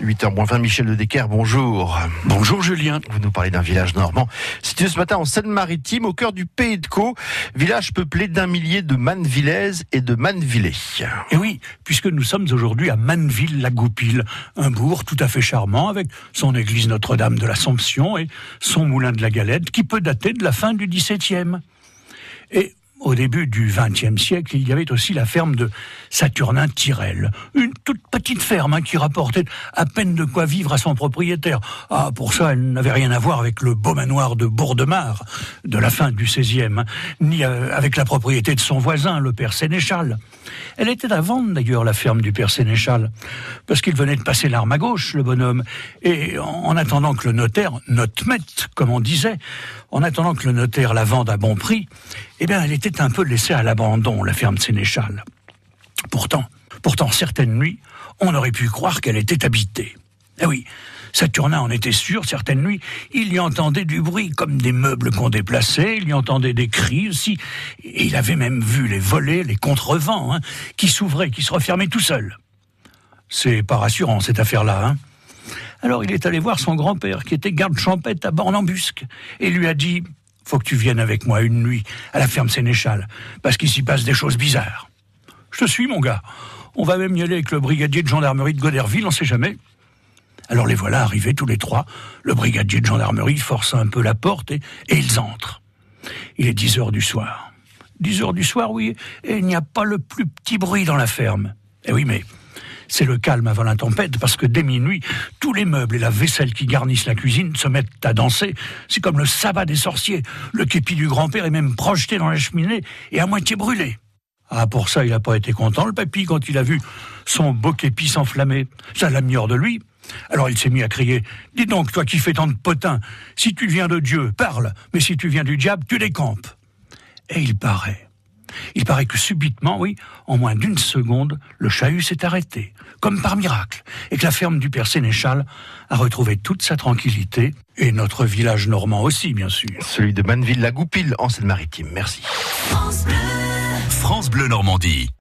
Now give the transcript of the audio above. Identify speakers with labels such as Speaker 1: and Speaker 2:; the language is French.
Speaker 1: 8h20, Michel de Decker, bonjour.
Speaker 2: Bonjour Julien.
Speaker 1: Vous nous parlez d'un village normand situé ce matin en Seine-Maritime, au cœur du Pays de Caux, village peuplé d'un millier de Mannevillaises et de Mannevillais.
Speaker 2: Et oui, puisque nous sommes aujourd'hui à Manneville-la-Goupille, un bourg tout à fait charmant avec son église Notre-Dame de l'Assomption et son moulin de la Galette qui peut dater de la fin du XVIIe. Et au début du XXe siècle, il y avait aussi la ferme de Saturnin Tirel, une toute petite ferme hein, qui rapportait à peine de quoi vivre à son propriétaire. Ah, pour ça, elle n'avait rien à voir avec le beau manoir de Bourdemar de la fin du XVIe, hein, ni euh, avec la propriété de son voisin, le père Sénéchal. Elle était à vendre d'ailleurs, la ferme du père Sénéchal, parce qu'il venait de passer l'arme à gauche, le bonhomme, et en attendant que le notaire, note comme on disait, en attendant que le notaire la vende à bon prix, eh bien, elle était un peu laissée à l'abandon, la ferme Sénéchal. Pourtant, pourtant, certaines nuits, on aurait pu croire qu'elle était habitée. Eh oui, Saturnin en était sûr, certaines nuits, il y entendait du bruit, comme des meubles qu'on déplaçait, il y entendait des cris aussi, et il avait même vu les volets, les contrevents, hein, qui s'ouvraient, qui se refermaient tout seuls. C'est pas rassurant, cette affaire-là, hein. Alors il est allé voir son grand-père, qui était garde champêtre à Borne-en-Busque, et lui a dit Faut que tu viennes avec moi une nuit à la ferme Sénéchal, parce qu'il s'y passe des choses bizarres. Je te suis, mon gars. On va même y aller avec le brigadier de gendarmerie de Goderville, on sait jamais. Alors les voilà arrivés tous les trois. Le brigadier de gendarmerie force un peu la porte et, ils entrent. Il est 10 heures du soir. 10 heures du soir, oui, et il n'y a pas le plus petit bruit dans la ferme. Eh oui, mais c'est le calme avant la tempête, parce que dès minuit, tous les meubles et la vaisselle qui garnissent la cuisine se mettent à danser. C'est comme le sabbat des sorciers. Le képi du grand-père est même projeté dans la cheminée et à moitié brûlé. Ah, pour ça, il n'a pas été content, le papy, quand il a vu son beau képi s'enflammer. Ça l'a mis hors de lui. Alors il s'est mis à crier Dis donc, toi qui fais tant de potins, si tu viens de Dieu, parle, mais si tu viens du diable, tu décampes. Et il paraît il paraît que subitement, oui, en moins d'une seconde, le chahut s'est arrêté, comme par miracle, et que la ferme du père Sénéchal a retrouvé toute sa tranquillité, et notre village normand aussi, bien sûr.
Speaker 1: Celui de Manneville-la-Goupille, en Seine-Maritime. Merci.
Speaker 3: France Bleu Normandie.